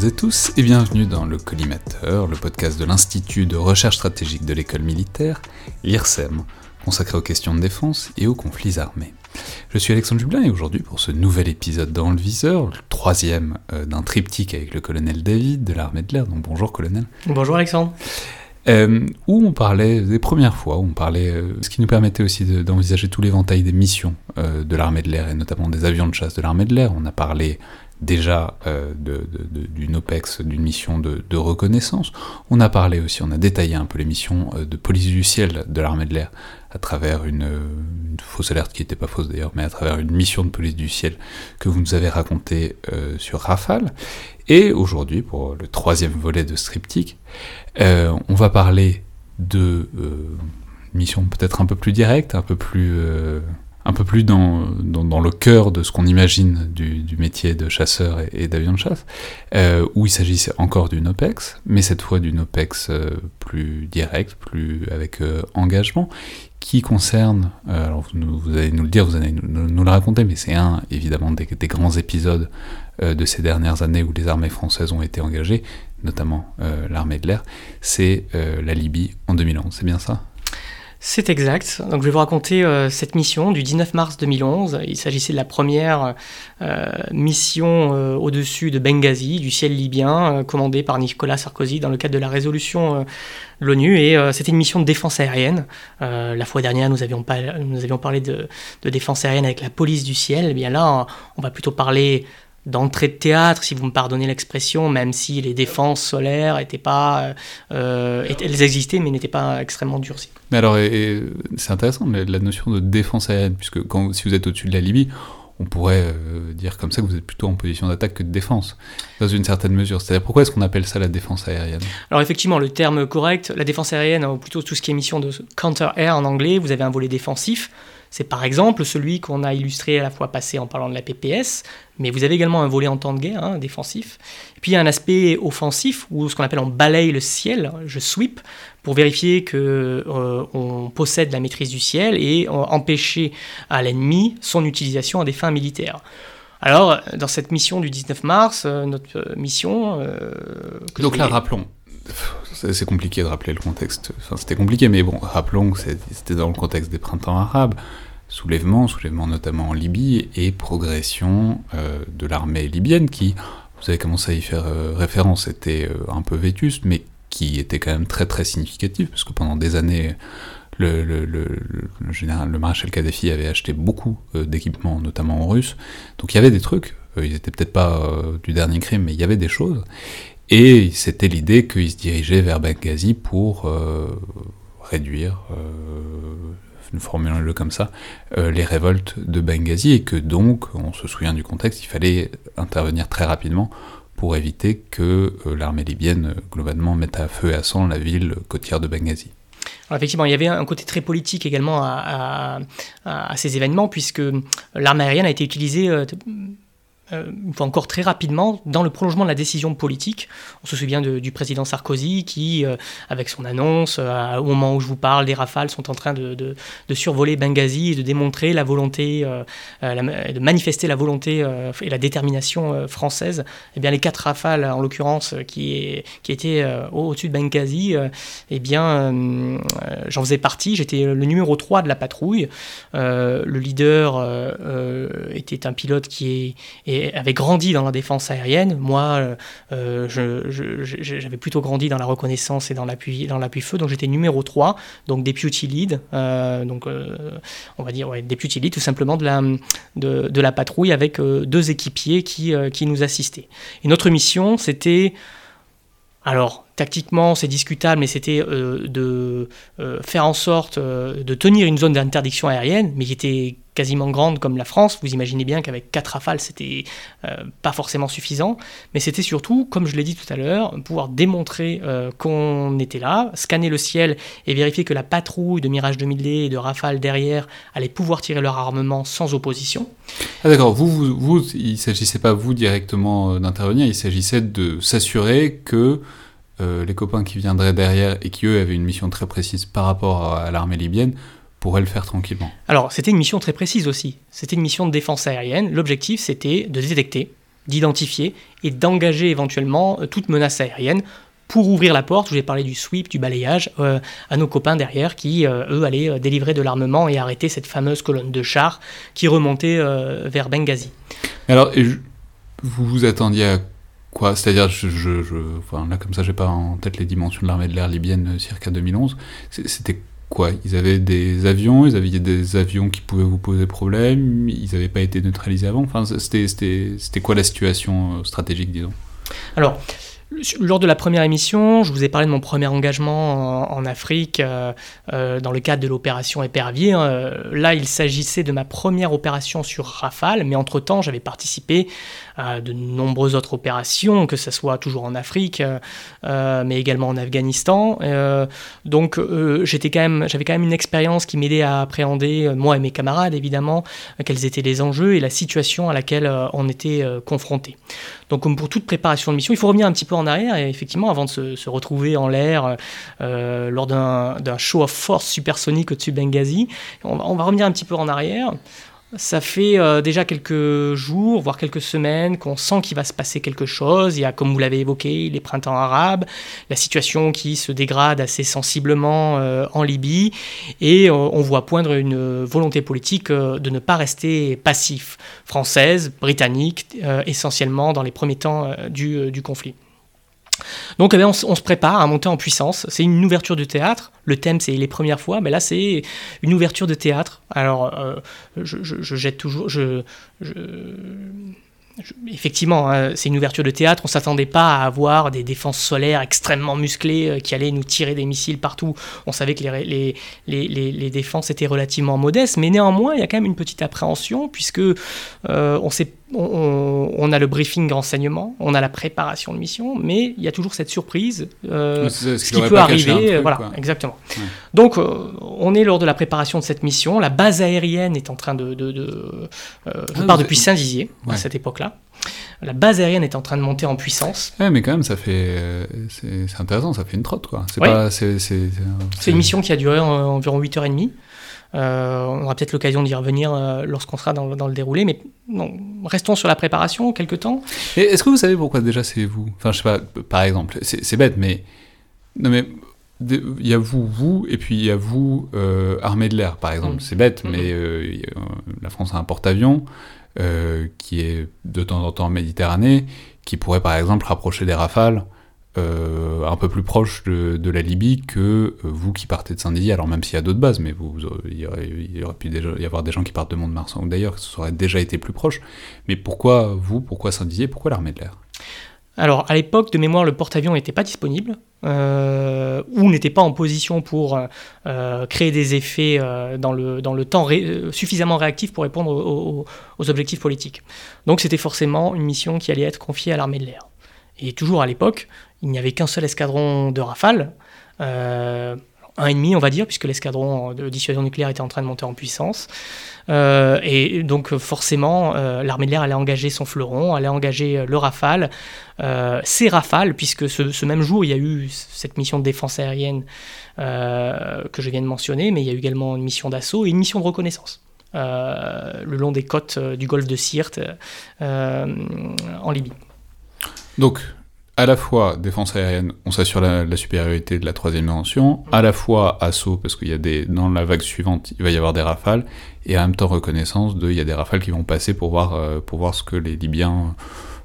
Toutes et tous et bienvenue dans le Collimateur, le podcast de l'Institut de recherche stratégique de l'école militaire, l'IRSEM, consacré aux questions de défense et aux conflits armés. Je suis Alexandre Jublin et aujourd'hui pour ce nouvel épisode dans le viseur, le troisième euh, d'un triptyque avec le colonel David de l'armée de l'air. Donc bonjour colonel. Bonjour Alexandre. Euh, où on parlait des premières fois, où on parlait, euh, ce qui nous permettait aussi d'envisager tout l'éventail des missions euh, de l'armée de l'air et notamment des avions de chasse de l'armée de l'air. On a parlé déjà euh, d'une OPEX, d'une mission de, reconnaissance. On a parlé aussi, on a détaillé un peu les missions euh, de police du ciel de l'armée de l'air à travers une, fausse alerte qui n'était pas fausse d'ailleurs, mais à travers une mission de police du ciel que vous nous avez racontée euh, sur Rafale. Et aujourd'hui, pour le troisième volet de Striptyque, on va parler de mission peut-être un peu plus directe, un peu plus un peu plus dans, le cœur de ce qu'on imagine du, métier de chasseur et, d'avion de chasse, euh, où il s'agissait encore d'une OPEX, mais cette fois d'une OPEX euh, plus directe, plus avec euh, engagement, qui concerne, alors vous, allez nous le dire, vous allez nous, le raconter, mais c'est un évidemment des grands épisodes de ces dernières années où les armées françaises ont été engagées, notamment l'armée de l'air, c'est la Libye en 2011, c'est bien ça? C'est exact. Je vais vous raconter euh, cette mission du 19 mars 2011. Il s'agissait de la première euh, mission euh, au-dessus de Benghazi, du ciel libyen, commandée par Nicolas Sarkozy dans le cadre de la résolution de l'ONU. C'était une mission de défense aérienne. la fois dernière, nous avions, parlé de, défense aérienne avec la police du ciel. Eh bien là, on va plutôt parler d'entrée de théâtre, si vous me pardonnez l'expression, même si les défenses solaires étaient pas, euh, elles existaient, mais n'étaient pas extrêmement durcies. Mais alors, c'est intéressant la notion de défense aérienne, puisque quand, si vous êtes au-dessus de la Libye, on pourrait euh, dire comme ça que vous êtes plutôt en position d'attaque que de défense, dans une certaine mesure. C'est-à-dire pourquoi est-ce qu'on appelle ça la défense aérienne? Alors effectivement, le terme correct, la défense aérienne, ou plutôt tout ce qui est mission de counter-air en anglais, vous avez un volet défensif, c'est par exemple celui qu'on a illustré à la fois passé en parlant de la PPS, mais vous avez également un volet en temps de guerre, hein, défensif. Et puis il y a un aspect offensif, où ce qu'on appelle on balaye le ciel, je sweep, pour vérifier qu'on euh, possède la maîtrise du ciel et euh, empêcher à l'ennemi son utilisation à des fins militaires. Alors, dans cette mission du 19 mars, euh, notre mission... Donc là, rappelons, c'est compliqué de rappeler le contexte. Enfin, c'était compliqué, mais bon, rappelons que c'était dans le contexte des printemps arabes, soulèvement, soulèvement notamment en Libye, et progression euh, de l'armée libyenne qui, vous avez commencé à y faire euh, référence, était euh, un peu vétuste, mais qui était quand même très très significative, parce que pendant des années, le, général, le maréchal Kadhafi avait acheté beaucoup d'équipements, notamment en russe, donc il y avait des trucs, ils étaient peut-être pas du dernier crime, mais il y avait des choses, et c'était l'idée qu'il se dirigeait vers Benghazi pour euh, réduire, euh, formulons-le comme ça, euh, les révoltes de Benghazi, et que donc, on se souvient du contexte, il fallait intervenir très rapidement pour éviter que euh, l'armée libyenne, globalement, mette à feu et à sang la ville côtière de Benghazi. Alors effectivement, il y avait un côté très politique également à, à, à ces événements, puisque l'armée aérienne a été utilisée euh, encore très rapidement, dans le prolongement de la décision politique. On se souvient du président Sarkozy qui, euh, avec son annonce, euh, au moment où je vous parle, des rafales sont en train de, survoler Benghazi et de démontrer la volonté, de manifester la volonté et la détermination française. Eh bien, les quatre rafales, en l'occurrence, qui, qui étaient au-dessus de Benghazi, eh bien, j'en faisais partie. J'étais le numéro 3 de la patrouille. le leader était un pilote qui est avait grandi dans la défense aérienne. Moi, euh, j'avais plutôt grandi dans la reconnaissance et dans l'appui, dans l'appui feu. Donc j'étais numéro 3, donc deputy lead, euh, donc euh, on va dire ouais, deputy lead tout simplement de la, de la patrouille avec deux équipiers qui, qui nous assistaient. Et notre mission, c'était alors, tactiquement, c'est discutable, mais c'était de faire en sorte de tenir une zone d'interdiction aérienne, mais qui était quasiment grande comme la France, vous imaginez bien qu'avec quatre rafales, c'était euh, pas forcément suffisant, mais c'était surtout, comme je l'ai dit tout à l'heure, pouvoir démontrer euh, qu'on était là, scanner le ciel et vérifier que la patrouille de Mirage 2000D et de Rafale derrière allait pouvoir tirer leur armement sans opposition. Ah d'accord, vous, vous, il s'agissait pas vous directement euh, d'intervenir, il s'agissait de s'assurer que les copains qui viendraient derrière et qui eux avaient une mission très précise par rapport à l'armée libyenne pourrait le faire tranquillement Alors, c'était une mission très précise aussi. C'était une mission de défense aérienne. L'objectif, c'était de détecter d'identifier et d'engager éventuellement toute menace aérienne pour ouvrir la porte, je vous ai parlé du sweep, du balayage, à nos copains derrière qui, eux, allaient délivrer de l'armement et arrêter cette fameuse colonne de chars qui remontait vers Benghazi. Alors, vous vous attendiez à quoi? C'est-à-dire, je, je, enfin, là comme ça, j'ai pas en tête les dimensions de l'armée de l'air libyenne circa 2011. C'était quoi Ils avaient des avions, ils avaient des avions qui pouvaient vous poser problème, ils n'avaient pas été neutralisés avant. Enfin, c'était quoi la situation euh, stratégique, disons? Alors, lors de la première émission, je vous ai parlé de mon premier engagement en, Afrique euh, euh, dans le cadre de l'opération Épervier. Hein. là, il s'agissait de ma première opération sur Rafale, mais entre-temps, j'avais participé à de nombreuses autres opérations, que ce soit toujours en Afrique, euh, mais également en Afghanistan. donc, j'avais quand même une expérience qui m'aidait à appréhender, moi et mes camarades évidemment, quels étaient les enjeux et la situation à laquelle on était confrontés. Donc, comme pour toute préparation de mission, il faut revenir un petit peu en arrière, et effectivement, avant de se, retrouver en l'air euh, lors d'un show of force supersonique au-dessus de Benghazi, on, on, va revenir un petit peu en arrière. Ça fait euh, déjà quelques jours, voire quelques semaines, qu'on sent qu'il va se passer quelque chose. Il y a, comme vous l'avez évoqué, les printemps arabes, la situation qui se dégrade assez sensiblement euh, en Libye, et on voit poindre une volonté politique de ne pas rester passif, française, britannique, essentiellement dans les premiers temps du conflit. Donc eh on, se prépare à monter en puissance. C'est une ouverture de théâtre. Le thème, c'est les premières fois, mais là, c'est une ouverture de théâtre. Alors, euh, je, jette toujours. Effectivement, hein, c'est une ouverture de théâtre. On ne s'attendait pas à avoir des défenses solaires extrêmement musclées euh, qui allaient nous tirer des missiles partout. On savait que les, les, défenses étaient relativement modestes, mais néanmoins, il y a quand même une petite appréhension puisque euh, on sait on, a le briefing renseignement, on a la préparation de mission, mais il y a toujours cette surprise, euh, ce, qui peut arriver. voilà, exactement. Donc, euh, on est lors de la préparation de cette mission. La base aérienne est en train de. de, euh, je ah, pars depuis Saint-Dizier à cette époque-là. La base aérienne est en train de monter en puissance. Ouais, mais quand même, ça fait. C'est intéressant, ça fait une trotte, quoi. C'est une mission qui a duré environ 8h30. Euh, on aura peut-être l'occasion d'y revenir euh, lorsqu'on sera dans, le déroulé, mais non, restons sur la préparation quelques temps. Est-ce que vous savez pourquoi déjà c'est vous? Enfin, je sais pas, par exemple, c'est bête, mais. Non, mais. Il y a vous, vous, et puis il y a vous, euh, armée de l'air, par exemple. Mm. C'est bête, mm-hmm. mais la France a un porte-avions qui est de temps en temps en Méditerranée, qui pourrait par exemple rapprocher des rafales euh, un peu plus proche de, la Libye que euh, vous qui partez de Saint-Dizier, alors même s'il y a d'autres bases, mais il, y aurait, pu y avoir des gens qui partent de Mont-de-Marsan, ou d'ailleurs, ça aurait déjà été plus proche. Mais pourquoi vous, pourquoi Saint-Dizier, pourquoi l'armée de l'air? Alors, à l'époque, de mémoire, le porte-avions n'était pas disponible, euh, ou n'était pas en position pour créer des effets dans, le, dans le temps suffisamment réactif pour répondre aux objectifs politiques. Donc, c'était forcément une mission qui allait être confiée à l'armée de l'air. Et toujours à l'époque, il n'y avait qu'un seul escadron de Rafale, euh, un et demi on va dire, puisque l'escadron de dissuasion nucléaire était en train de monter en puissance. Euh, et donc forcément, euh, l'armée de l'air allait engager son fleuron, allait engager le Rafale, ses Rafales, puisque ce, même jour, il y a eu cette mission de défense aérienne que je viens de mentionner, mais il y a eu également une mission d'assaut et une mission de reconnaissance. le long des côtes du golfe de Sirte en Libye. Donc, à la fois défense aérienne, on s'assure la, supériorité de la troisième dimension, à la fois assaut, parce qu'il y a dans la vague suivante, il va y avoir des rafales, et en même temps reconnaissance de, il y a des rafales qui vont passer pour voir, euh, pour voir ce que les Libyens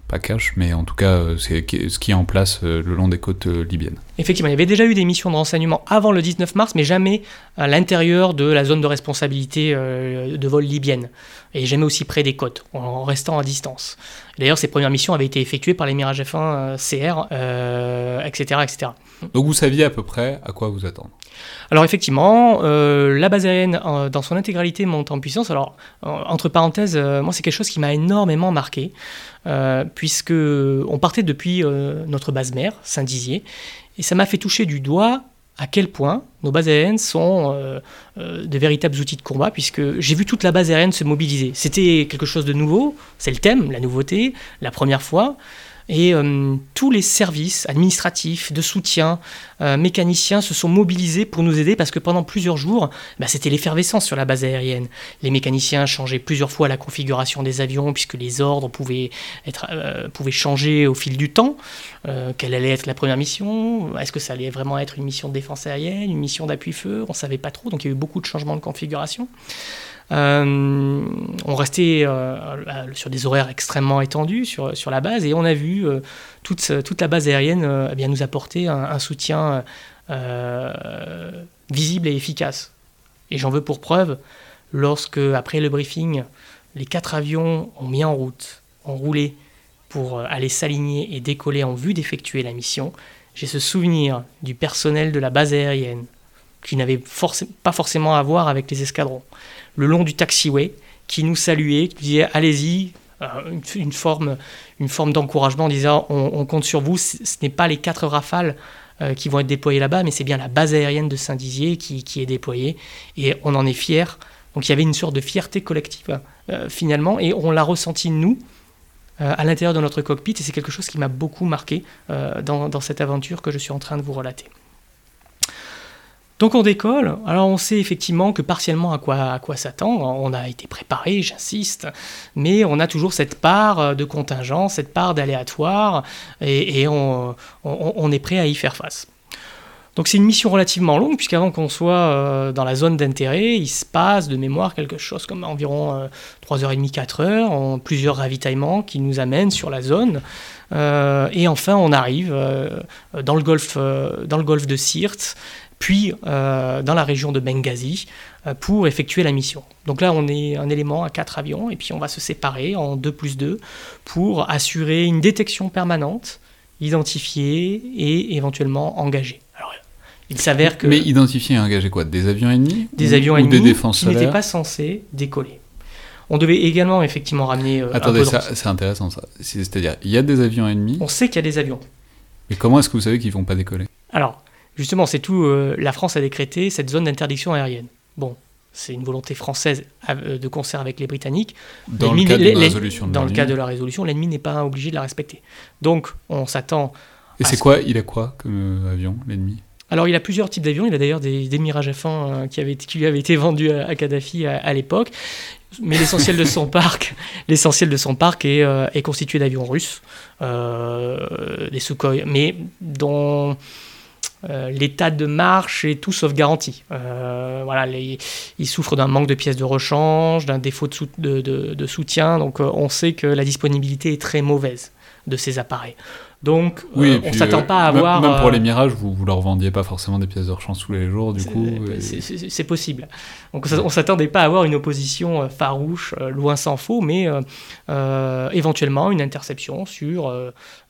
pas cache, mais en tout cas, euh, c'est ce qui est en place euh, le long des côtes euh, libyennes. Effectivement, il y avait déjà eu des missions de renseignement avant le 19 mars, mais jamais à l'intérieur de la zone de responsabilité de vol libyenne, et jamais aussi près des côtes, en restant à distance. D'ailleurs, ces premières missions avaient été effectuées par les Mirage F1 CR, etc., etc. Donc vous saviez à peu près à quoi vous attendre alors effectivement, la base aérienne dans son intégralité monte en puissance. Alors entre parenthèses, moi c'est quelque chose qui m'a énormément marqué. Euh, puisque on partait depuis euh, notre base mère, Saint-Dizier, et ça m'a fait toucher du doigt à quel point nos bases aériennes sont euh, de véritables outils de combat, puisque j'ai vu toute la base aérienne se mobiliser. C'était quelque chose de nouveau, c'est le thème, la nouveauté, la première fois. Et euh, tous les services administratifs, de soutien, euh, mécaniciens se sont mobilisés pour nous aider parce que pendant plusieurs jours, bah, c'était l'effervescence sur la base aérienne. Les mécaniciens changeaient plusieurs fois la configuration des avions puisque les ordres pouvaient, être, euh, pouvaient changer au fil du temps. quelle allait être la première mission? Est-ce que ça allait vraiment être une mission de défense aérienne, une mission d'appui-feu? On ne savait pas trop, donc il y a eu beaucoup de changements de configuration. Euh, on restait euh, sur des horaires extrêmement étendus sur, sur la base et on a vu euh, toute, toute la base aérienne eh bien, nous apporter un, soutien visible et efficace. Et j'en veux pour preuve lorsque, après le briefing, les quatre avions ont mis en route, ont roulé pour aller s'aligner et décoller en vue d'effectuer la mission, j'ai ce souvenir du personnel de la base aérienne qui n'avait pas forcément à voir avec les escadrons le long du taxiway, qui nous saluait, qui disait allez-y, euh, une, forme, une forme d'encouragement en disant on, compte sur vous, ce n'est pas les quatre rafales euh, qui vont être déployées là-bas, mais c'est bien la base aérienne de Saint-Dizier qui, est déployée, et on en est fiers. Donc il y avait une sorte de fierté collective euh, finalement, et on l'a ressenti nous à l'intérieur de notre cockpit, et c'est quelque chose qui m'a beaucoup marqué dans cette aventure que je suis en train de vous relater. Donc on décolle, alors on sait effectivement que partiellement à quoi, à quoi s'attendre, on a été préparé, j'insiste, mais on a toujours cette part de contingent, cette part d'aléatoire, et, on, est prêt à y faire face. Donc c'est une mission relativement longue, puisqu'avant qu'on soit euh, dans la zone d'intérêt, il se passe de mémoire quelque chose comme environ 3h30, 4h, en plusieurs ravitaillements qui nous amènent sur la zone. Euh, et enfin, on arrive euh, dans, le golfe, dans le golfe de Sirte, puis euh, dans la région de Benghazi euh, pour effectuer la mission. Donc là, on est un élément à quatre avions et puis on va se séparer en 2 plus 2 pour assurer une détection permanente, identifier et éventuellement engager. Alors, il s'avère que... Mais identifier et engager quoi? Des avions ennemis Des avions ennemis des qui n'étaient pas censés décoller. On devait également effectivement ramener... Euh, Attendez, c'est intéressant ça. C'est-à-dire, il y a des avions ennemis? On sait qu'il y a des avions. Mais comment est-ce que vous savez qu'ils vont pas décoller? Alors, Justement, c'est tout. Euh, la France a décrété cette zone d'interdiction aérienne. Bon, c'est une volonté française euh, de concert avec les Britanniques. Dans le cadre de la résolution. Dans le cadre de la résolution, l'ennemi n'est pas obligé de la respecter. Donc, on s'attend. Et c'est quoi Il a quoi comme euh, avion, l'ennemi? Alors, il a plusieurs types d'avions. Il a d'ailleurs des, des, Mirage F1 qui, avaient, qui lui avaient été vendus à, Kadhafi à, l'époque. Mais l'essentiel de son parc, l'essentiel de son parc est, est constitué d'avions russes, des Sukhoi, mais dont euh, l'état de marche est tout sauf garanti. Euh, voilà, les, ils souffrent d'un manque de pièces de rechange, d'un défaut de, de, soutien, donc euh, on sait que la disponibilité est très mauvaise de ces appareils. Donc, on ne s'attend pas à avoir. Même pour les Mirages, vous ne leur vendiez pas forcément des pièces de rechange tous les jours, du coup. C'est possible. Donc, on ne s'attendait pas à avoir une opposition farouche, loin s'en faut, mais éventuellement une interception sur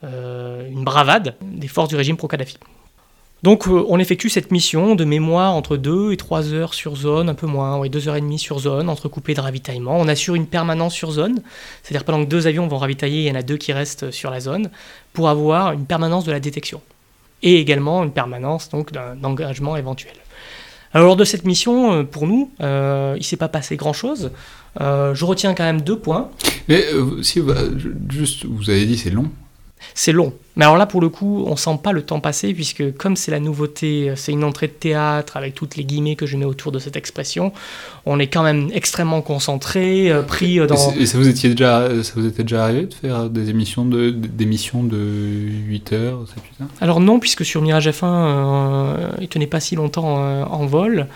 une bravade des forces du régime pro-Kadhafi. Donc euh, on effectue cette mission de mémoire entre 2 et 3 heures sur zone, un peu moins, oui, 2 heures et demie sur zone, entrecoupé de ravitaillement. On assure une permanence sur zone, c'est-à-dire pendant que deux avions vont ravitailler, il y en a deux qui restent sur la zone, pour avoir une permanence de la détection. Et également une permanence donc d'un engagement éventuel. Alors lors de cette mission, euh, pour nous, euh, il ne s'est pas passé grand-chose. je retiens quand même deux points. Mais si, juste, vous avez dit c'est long. C'est long. Mais alors là, pour le coup, on sent pas le temps passer, puisque comme c'est la nouveauté, c'est une entrée de théâtre, avec toutes les guillemets que je mets autour de cette expression, on est quand même extrêmement concentré, euh, pris euh, dans... Et ça vous, étiez déjà, ça vous était déjà arrivé de faire des émissions de, des missions de 8 heures, 7, 8 heures Alors non, puisque sur Mirage F1, euh, il tenait pas si longtemps en vol.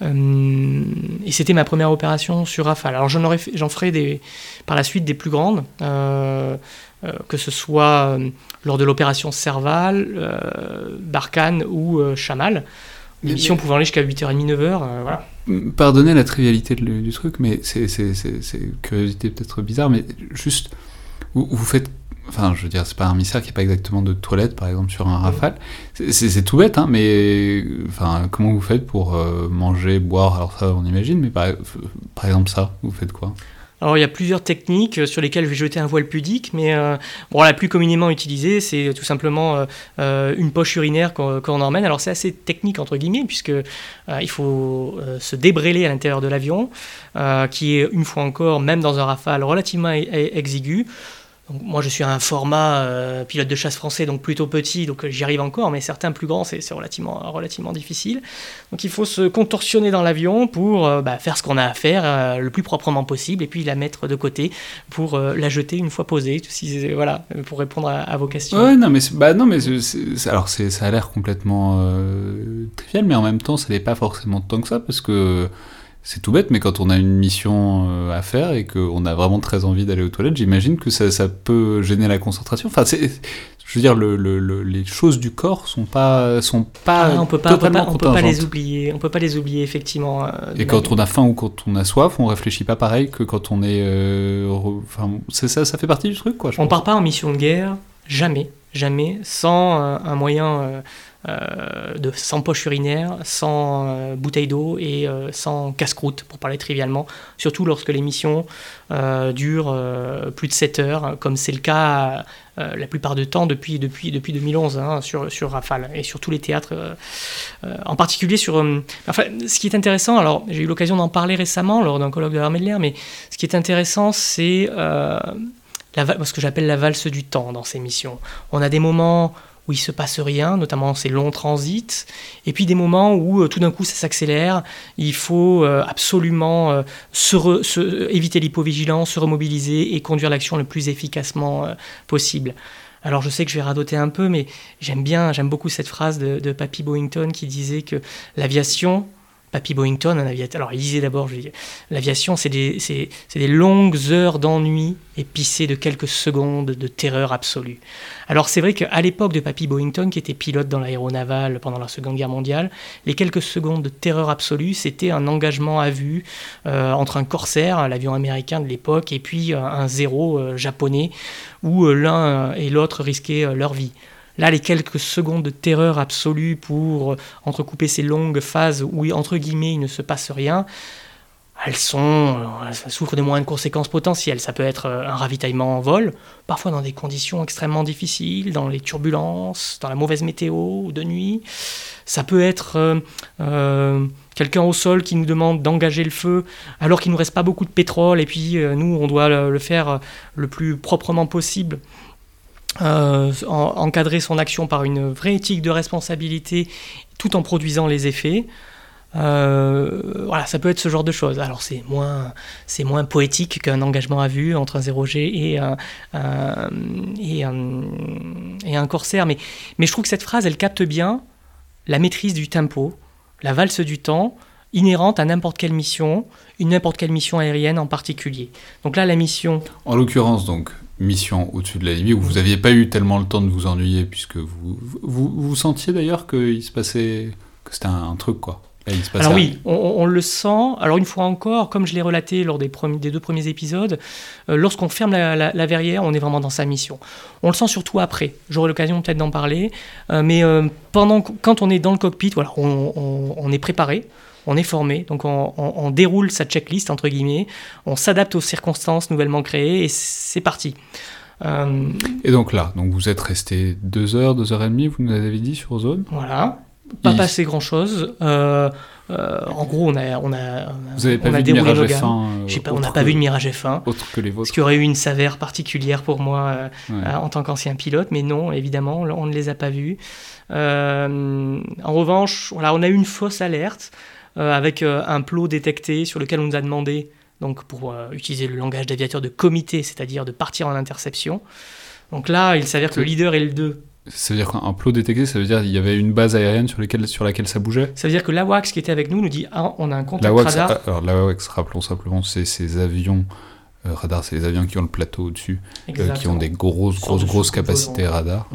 et c'était ma première opération sur Rafale. Alors j'en, j'en ferai des, par la suite des plus grandes. Euh, que ce soit euh, lors de l'opération Serval, euh, Barkhane ou Chamal. L'émission pouvant aller jusqu'à 8h30, 9h. voilà. Pardonnez la trivialité du truc, mais c'est curiosité peut-être bizarre, mais juste, vous, vous faites enfin je veux dire c'est pas un mystère qui a pas exactement de toilette par exemple sur un rafale c'est tout bête hein, mais enfin comment vous faites pour manger boire alors ça on imagine mais par, par exemple ça vous faites quoi? Alors il y a plusieurs techniques sur lesquelles je vais jeter un voile pudique, mais euh, bon, la plus communément utilisée, c'est tout simplement euh, euh, une poche urinaire qu'on emmène. Alors c'est assez technique entre guillemets, puisque il faut se débréler à l'intérieur de l'avion, qui est une fois encore, même dans un rafale relativement exigu, moi, je suis un format euh, pilote de chasse français, donc plutôt petit, donc euh, j'y arrive encore, mais certains plus grands, c'est relativement, relativement difficile. Donc il faut se contorsionner dans l'avion pour euh, bah, faire ce qu'on a à faire le plus proprement possible, et puis la mettre de côté pour la jeter une fois posée, voilà, pour répondre à, vos questions. Ouais, non, mais, bah, non, mais alors ça a l'air complètement trivial, mais en même temps, ça n'est pas forcément tant que ça, parce que c'est tout bête, mais quand on a une mission euh, à faire et qu'on a vraiment très envie d'aller aux toilettes, j'imagine que ça, ça, peut gêner la concentration. Enfin, c'est, je veux dire, le, le, les choses du corps sont pas, sont pas ah, on peut pas, totalement on peut pas, on peut pas les oublier. On peut pas les oublier effectivement. Euh, et quand on a faim ou quand on a soif, on réfléchit pas pareil que quand on est. Euh, enfin, c'est ça, ça fait partie du truc, quoi. Je on part pas en mission de guerre, jamais, jamais, sans un moyen de, sans poche urinaire, sans euh, bouteille d'eau et euh, sans casse-croûte, pour parler trivialement, surtout lorsque l'émission dure plus de 7 heures, comme c'est le cas la plupart du temps depuis, depuis, depuis 2011 hein, sur, sur Rafale et sur tous les théâtres, en particulier sur... enfin, ce qui est intéressant, alors j'ai eu l'occasion d'en parler récemment lors d'un colloque de l'armée de l'air, mais ce qui est intéressant, c'est... ce que j'appelle la valse du temps dans ces missions. On a des moments où il se passe rien, notamment ces longs transits, et puis des moments où euh, tout d'un coup ça s'accélère, il faut euh, absolument euh, éviter l'hypovigilance, se remobiliser et conduire l'action le plus efficacement possible. Alors je sais que je vais radoter un peu, mais j'aime bien, j'aime beaucoup cette phrase de, de Papy Boyington qui disait que l'aviation, Papy Boyington, un aviateur. Alors, il disait d'abord, l'aviation, c'est des, longues heures d'ennui épicées de quelques secondes de terreur absolue. Alors, c'est vrai qu'à l'époque de Papy Boyington, qui était pilote dans l'aéronaval pendant la Seconde Guerre mondiale, les quelques secondes de terreur absolue, c'était un engagement à vue euh, entre un corsaire, l'avion américain de l'époque, et puis euh, un zéro euh, japonais, où l'un et l'autre risquaient leur vie. Là, les quelques secondes de terreur absolue pour entrecouper ces longues phases où, entre guillemets, il ne se passe rien, elles sont, elles souffrent de moins de conséquences potentielles. Ça peut être euh, un ravitaillement en vol, parfois dans des conditions extrêmement difficiles, dans les turbulences, dans la mauvaise météo ou de nuit. Ça peut être euh, euh, quelqu'un au sol qui nous demande d'engager le feu alors qu'il nous reste pas beaucoup de pétrole et puis nous, on doit le faire le plus proprement possible euh, encadrer son action par une vraie éthique de responsabilité tout en produisant les effets. Euh, voilà, ça peut être ce genre de choses. Alors c'est moins, c'est moins poétique qu'un engagement à vue entre un 0G et un, et un, corsaire, mais, mais je trouve que cette phrase, elle capte bien la maîtrise du tempo, la valse du temps, inhérente à n'importe quelle mission, une n'importe quelle mission aérienne en particulier. Donc là, la mission... En l'occurrence, donc, mission au-dessus de la Libye, où vous n'aviez pas eu tellement le temps de vous ennuyer, puisque vous vous, vous sentiez d'ailleurs qu'il se passait, que c'était un, truc, quoi. Alors oui, on, le sent. Alors une fois encore, comme je l'ai relaté lors des, des, deux premiers épisodes, euh, lorsqu'on ferme la, verrière, on est vraiment dans sa mission. On le sent surtout après. J'aurai l'occasion peut-être d'en parler. Euh, mais euh, pendant, quand on est dans le cockpit, voilà, on, on est préparé on est formé, donc on, déroule sa checklist, entre guillemets, on s'adapte aux circonstances nouvellement créées et c'est parti. Euh, et donc là, donc vous êtes resté deux heures, deux heures et demie, vous nous avez dit sur zone? Voilà, pas passé grand chose. Euh, euh, en gros, on a, on a, Vous avez pas vu de mirage F1 pas, On n'a pas vu de mirage F1. Autre que les vôtres. Ce qui aurait eu une saveur particulière pour moi en tant qu'ancien pilote, mais non, évidemment, on ne les a pas vus. en revanche, on a eu une fausse alerte. Euh, avec euh, un plot détecté sur lequel on nous a demandé, donc pour euh, utiliser le langage d'aviateur, de comité, c'est-à-dire de partir en interception. Donc là, il s'avère que le leader et le 2 ça veut dire qu'un plot détecté, ça veut dire qu'il y avait une base aérienne sur, sur laquelle ça bougeait? Ça veut dire que l'AWACS qui était avec nous nous dit ah, on a un contact radar. Alors l'AWACS, rappelons simplement, c'est ces avions radar, c'est les avions qui ont le plateau au-dessus, qui ont des grosses, grosses, grosses capacités radar.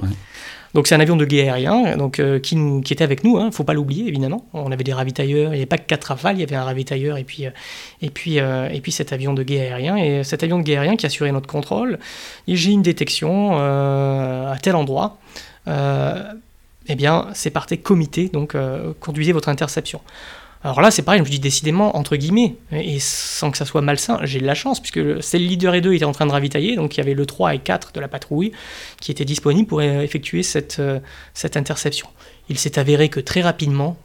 Donc c'est un avion de guet aérien donc, euh, qui, était avec nous, il hein, ne faut pas l'oublier évidemment. On avait des ravitailleurs, il n'y avait pas que quatre rafales, il y avait un ravitailleur et puis, euh, euh, cet avion de guet aérien. Et cet avion de guet aérien qui assurait notre contrôle, j'ai une détection à tel endroit. eh bien, c'est par tes comités, donc conduisez votre interception. Alors là, c'est pareil, je me dis décidément, entre guillemets, et sans que ça soit malsain, j'ai de la chance, puisque c'est le leader et 2 étaient en train de ravitailler, donc il y avait le 3 et 4 de la patrouille qui étaient disponibles pour effectuer cette, euh, cette interception. Il s'est avéré que très rapidement,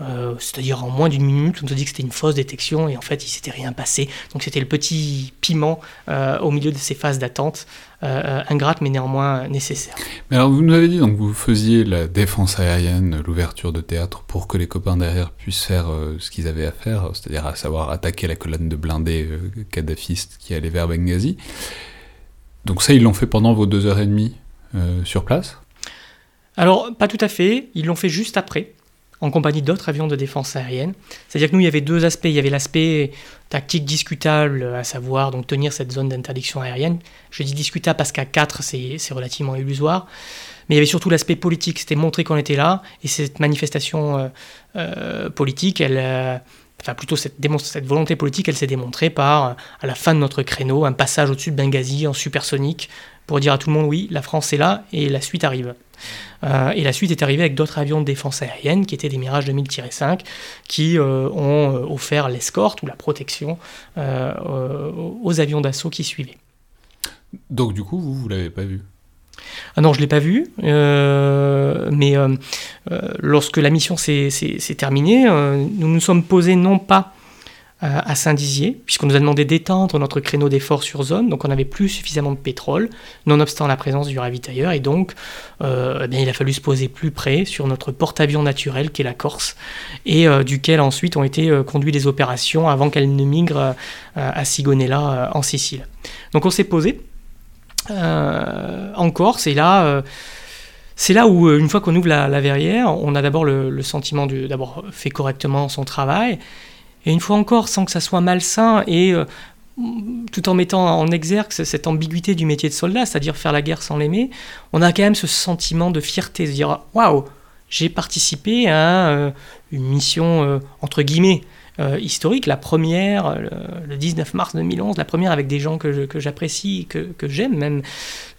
Euh, c'est-à-dire en moins d'une minute, on nous a dit que c'était une fausse détection et en fait il s'était rien passé. Donc c'était le petit piment euh, au milieu de ces phases d'attente, euh, ingrate mais néanmoins nécessaire. Mais alors vous nous avez dit donc vous faisiez la défense aérienne, l'ouverture de théâtre pour que les copains derrière puissent faire ce qu'ils avaient à faire, c'est-à-dire à savoir attaquer la colonne de blindés kadhafistes qui allait vers Benghazi. Donc ça ils l'ont fait pendant vos deux heures et demie sur place? Alors, pas tout à fait, ils l'ont fait juste après en compagnie d'autres avions de défense aérienne. C'est-à-dire que nous, il y avait deux aspects. Il y avait l'aspect tactique discutable, à savoir donc tenir cette zone d'interdiction aérienne. Je dis discutable parce qu'à 4, c'est relativement illusoire. Mais il y avait surtout l'aspect politique. C'était montrer qu'on était là. Et cette manifestation euh, euh, politique, elle, euh, enfin plutôt cette, cette, volonté politique, elle s'est démontrée par, à la fin de notre créneau, un passage au-dessus de Benghazi en supersonique pour dire à tout le monde oui, la France est là et la suite arrive. Euh, et la suite est arrivée avec d'autres avions de défense aérienne qui étaient des Mirage 2000-5 qui euh, ont euh, offert l'escorte ou la protection aux avions d'assaut qui suivaient. Donc du coup, vous, vous l'avez pas vu? Ah non, je ne l'ai pas vu, mais lorsque la mission s'est terminée, nous nous sommes posés non pas à Saint-Dizier, puisqu'on nous a demandé d'étendre notre créneau d'effort sur zone, donc on n'avait plus suffisamment de pétrole, nonobstant la présence du ravitailleur, et donc euh, eh bien, il a fallu se poser plus près sur notre porte-avions naturel qui est la Corse, et euh, duquel ensuite ont été euh, conduites des opérations avant qu'elle ne migre à Sigonella en Sicile. Donc on s'est posé en Corse, et là c'est là où, une fois qu'on ouvre la, verrière, on a d'abord le, sentiment d'avoir fait correctement son travail, et une fois encore, sans que ça soit malsain et euh, tout en mettant en exergue cette ambiguïté du métier de soldat, c'est-à-dire faire la guerre sans l'aimer, on a quand même ce sentiment de fierté, de dire waouh, j'ai participé à euh, une mission euh, entre guillemets euh, historique, la première, euh, le, 19 mars 2011, la première avec des gens que, j'apprécie, que, que j'aime même,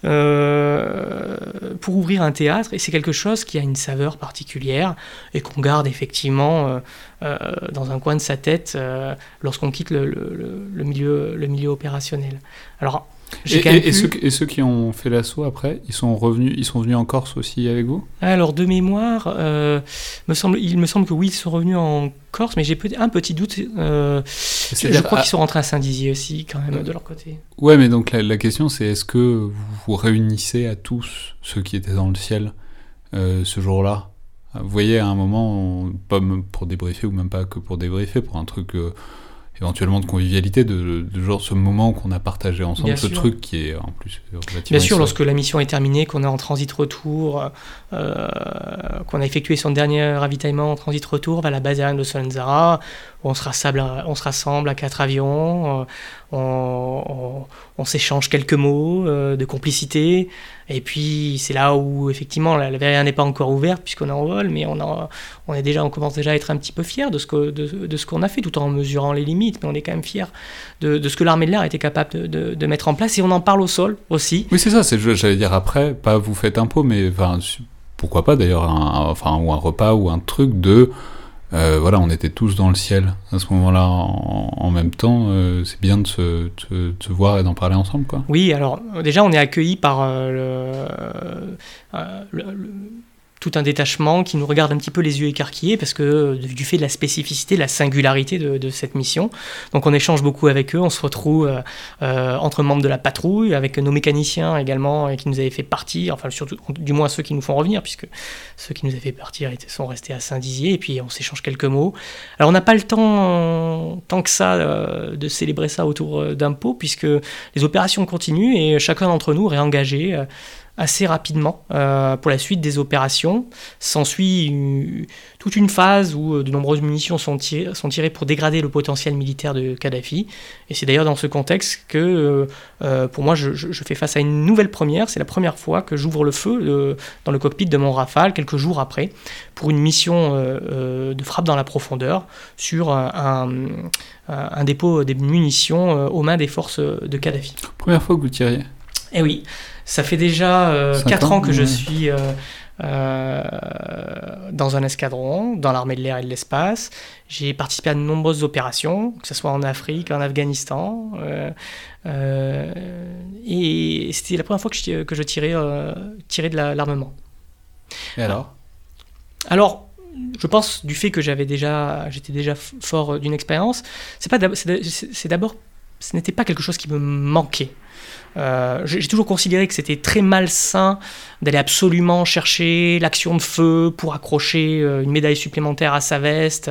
euh, pour ouvrir un théâtre. Et c'est quelque chose qui a une saveur particulière et qu'on garde effectivement dans un coin de sa tête lorsqu'on quitte le, le, milieu, le milieu opérationnel. Alors, et, ceux, qui ont fait l'assaut après, ils sont revenus, ils sont venus en Corse aussi avec vous? Alors de mémoire, euh, me semble, il me semble que oui, ils sont revenus en Corse, mais j'ai un petit doute. Euh, je crois qu'ils sont rentrés à Saint-Dizier aussi, quand même, de leur côté. Ouais, mais donc la, question c'est est-ce que vous vous réunissez à tous ceux qui étaient dans le ciel euh, ce jour-là? Vous voyez, à un moment, pas pour débriefer ou même pas que pour débriefer, pour un truc éventuellement de convivialité, de, genre ce moment qu'on a partagé ensemble, ce truc qui est en plus relativement... Bien sûr, lorsque la mission est terminée, qu'on est en transit-retour, euh, qu'on a effectué son dernier ravitaillement en transit-retour vers la base aérienne de Solenzara, on se rassemble, on se rassemble à quatre avions, euh, on, s'échange quelques mots euh, de complicité, et puis c'est là où effectivement la, la n'est pas encore ouverte puisqu'on est en vol, mais on, est déjà, on commence déjà à être un petit peu fier de ce, que, de, qu'on a fait, tout en mesurant les limites, mais on est quand même fier de, ce que l'armée de l'air était capable de, mettre en place, et on en parle au sol aussi. Oui, c'est ça, c'est, j'allais dire après, pas vous faites un pot, mais pourquoi pas d'ailleurs, enfin, ou un repas ou un truc de euh, voilà, on était tous dans le ciel à ce moment-là en, même temps. Euh, c'est bien de se, voir et d'en parler ensemble, quoi. Oui, alors déjà, on est accueilli par euh, le, tout un détachement qui nous regarde un petit peu les yeux écarquillés parce que euh, du fait de la spécificité, de la singularité de, cette mission. Donc on échange beaucoup avec eux, on se retrouve euh, euh, entre membres de la patrouille, avec nos mécaniciens également qui nous avaient fait partir, enfin surtout du moins ceux qui nous font revenir puisque ceux qui nous avaient fait partir sont restés à Saint-Dizier et puis on s'échange quelques mots. Alors on n'a pas le temps tant que ça de célébrer ça autour d'un pot puisque les opérations continuent et chacun d'entre nous réengagé assez rapidement euh, pour la suite des opérations. S'ensuit toute une phase où euh, de nombreuses munitions sont, tirées, sont tirées pour dégrader le potentiel militaire de Kadhafi. Et c'est d'ailleurs dans ce contexte que, euh, pour moi, je, fais face à une nouvelle première. C'est la première fois que j'ouvre le feu dans le cockpit de mon Rafale, quelques jours après, pour une mission de frappe dans la profondeur sur un, un dépôt des munitions aux mains des forces de Kadhafi. Première fois que vous tiriez Eh oui. Ça fait déjà euh, 4 ans, que je suis euh, euh, dans un escadron, dans l'armée de l'air et de l'espace. J'ai participé à de nombreuses opérations, que ce soit en Afrique, en Afghanistan. Euh, et c'était la première fois que je, que je tirais, tirais de l'armement. et alors? Alors, je pense du fait que j'avais déjà, j'étais déjà fort d'une expérience, c'est pas, c'est d'abord, ce n'était pas quelque chose qui me manquait. Euh, j'ai toujours considéré que c'était très malsain d'aller absolument chercher l'action de feu pour accrocher euh, une médaille supplémentaire à sa veste.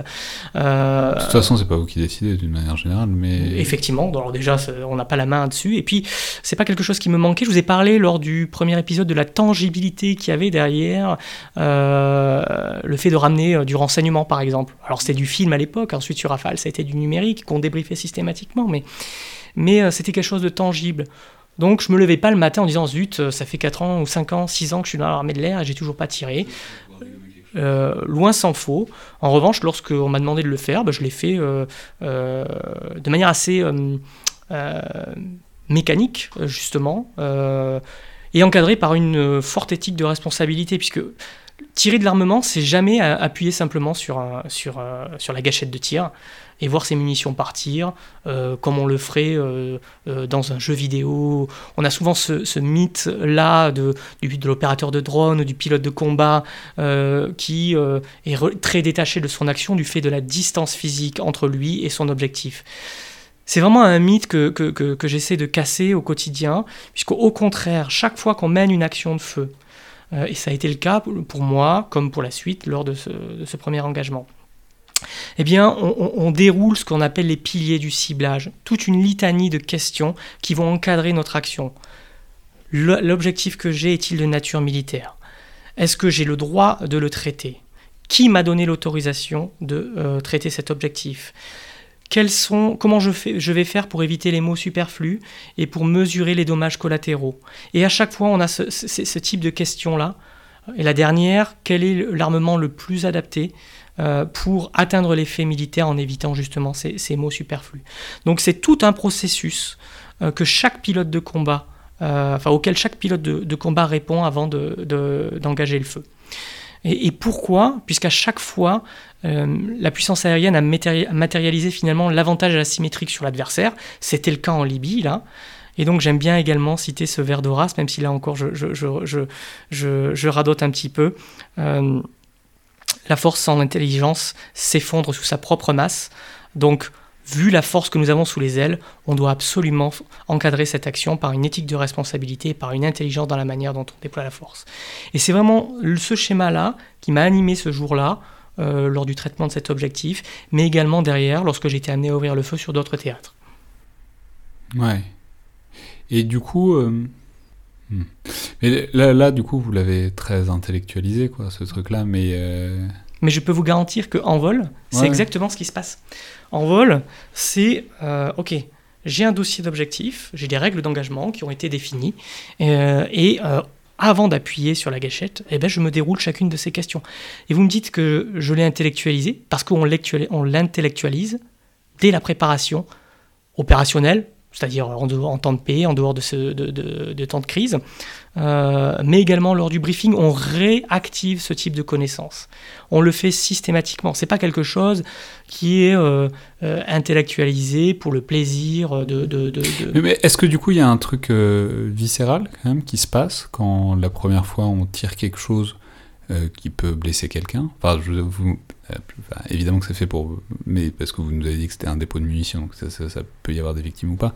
Euh, de toute façon, c'est pas vous qui décidez d'une manière générale, mais effectivement. Alors déjà, on n'a pas la main dessus. Et puis, c'est pas quelque chose qui me manquait. Je vous ai parlé lors du premier épisode de la tangibilité qu'il y avait derrière le fait de ramener du renseignement, par exemple. Alors c'était du film à l'époque. Ensuite, sur Rafale, ça a été du numérique qu'on débriefait systématiquement, mais mais c'était quelque chose de tangible. Donc je me levais pas le matin en disant zut, euh, ça fait 4 ans ou 5 ans, 6 ans que je suis dans l'armée de l'air et j'ai toujours pas tiré. Euh, loin s'en faut. En revanche, lorsqu'on m'a demandé de le faire, bah, je l'ai fait euh, de manière assez mécanique, justement, et encadré par une forte éthique de responsabilité, puisque tirer de l'armement, c'est jamais appuyer simplement sur, sur, la gâchette de tir et voir ses munitions partir, euh, comme on le ferait euh, euh, dans un jeu vidéo. On a souvent ce, mythe-là de, de l'opérateur de drone ou du pilote de combat qui est très détaché de son action du fait de la distance physique entre lui et son objectif. C'est vraiment un mythe que, j'essaie de casser au quotidien, puisqu'au contraire, chaque fois qu'on mène une action de feu, et ça a été le cas pour moi comme pour la suite lors de ce premier engagement, eh bien, on, déroule ce qu'on appelle les piliers du ciblage, toute une litanie de questions qui vont encadrer notre action. L'objectif que j'ai est-il de nature militaire? Est-ce que j'ai le droit de le traiter? Qui m'a donné l'autorisation de euh, traiter cet objectif? Quels sont, Comment je, vais faire pour éviter les mots superflus et pour mesurer les dommages collatéraux Et à chaque fois, on a ce, type de questions-là. Et la dernière, quel est l'armement le plus adapté euh, pour atteindre l'effet militaire en évitant justement ces, mots superflus. Donc c'est tout un processus euh, que chaque pilote de combat, euh, auquel chaque pilote de, combat répond avant d'engager le feu. Et, pourquoi? Puisqu'à chaque fois, la puissance aérienne a matérialisé finalement l'avantage asymétrique sur l'adversaire. C'était le cas en Libye, là. Et donc j'aime bien également citer ce vers d'Horace, même si là encore je, je, radote un petit peu la force sans intelligence s'effondre sous sa propre masse. Donc, vu la force que nous avons sous les ailes, on doit absolument encadrer cette action par une éthique de responsabilité, par une intelligence dans la manière dont on déploie la force. Et c'est vraiment ce schéma-là qui m'a animé ce jour-là, euh, lors du traitement de cet objectif, mais également derrière, lorsque j'étais amené à ouvrir le feu sur d'autres théâtres. Ouais. Et du coup, euh, Hmm. Mais là, là, du coup, vous l'avez très intellectualisé, quoi, ce truc-là, mais... Euh, mais je peux vous garantir qu'en vol, c'est exactement ce qui se passe. En vol, c'est, ok, j'ai un dossier d'objectifs, j'ai des règles d'engagement qui ont été définies, euh, et avant d'appuyer sur la gâchette, eh ben, je me déroule chacune de ces questions. Et vous me dites que je l'ai intellectualisé, parce qu'on l'intellectualise dès la préparation opérationnelle, c'est-à-dire en, temps de paix, en dehors de, ce, de, temps de crise, euh, mais également lors du briefing, on réactive ce type de connaissances. On le fait systématiquement. C'est pas quelque chose qui est euh, euh, intellectualisé pour le plaisir de. Mais, est-ce que du coup il y a un truc viscéral quand même qui se passe quand la première fois on tire quelque chose qui peut blesser quelqu'un? Enfin, vous, évidemment que c'est fait pour. Mais parce que vous nous avez dit que c'était un dépôt de munitions, donc ça, peut y avoir des victimes ou pas.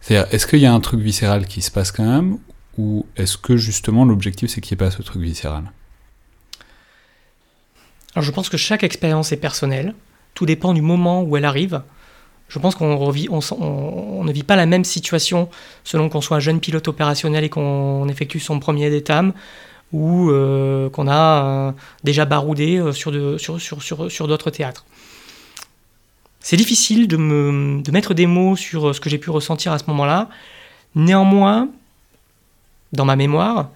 C'est-à-dire, est-ce qu'il y a un truc viscéral qui se passe quand même Ou est-ce que justement l'objectif c'est qu'il n'y ait pas ce truc viscéral? Alors je pense que chaque expérience est personnelle. Tout dépend du moment où elle arrive. Je pense qu'on on, ne vit pas la même situation selon qu'on soit un jeune pilote opérationnel et qu'on effectue son premier DETAM ou euh, qu'on a euh, déjà baroudé euh, sur, d'autres théâtres. C'est difficile de mettre des mots sur ce que j'ai pu ressentir à ce moment-là. Néanmoins, dans ma mémoire,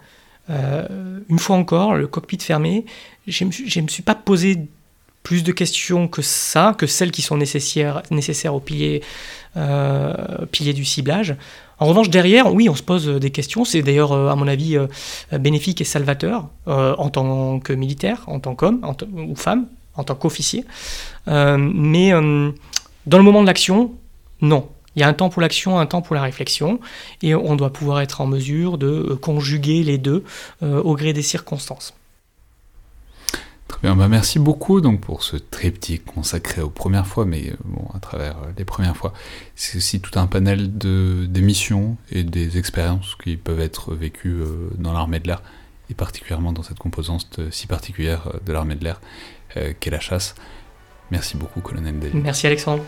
une fois encore, le cockpit fermé, je ne me suis pas posé plus de questions que ça, que celles qui sont nécessaires, nécessaires au pilier, pilier du ciblage. En revanche, derrière, oui, on se pose des questions. C'est d'ailleurs, euh, à mon avis, euh, bénéfique et salvateur euh, en tant que militaire, en tant qu'homme ou femme, en tant qu'officier. mais dans le moment de l'action, non. Il y a un temps pour l'action, un temps pour la réflexion, et on doit pouvoir être en mesure de conjuguer les deux au gré des circonstances. Très bien, bah merci beaucoup donc pour ce triptyque consacré aux premières fois, mais bon, à travers les premières fois. C'est aussi tout un panel d'émissions et des expériences qui peuvent être vécues dans l'armée de l'air, et particulièrement dans cette composante si particulière de l'armée de l'air qu'est la chasse. Merci beaucoup, colonel David. Merci, Alexandre.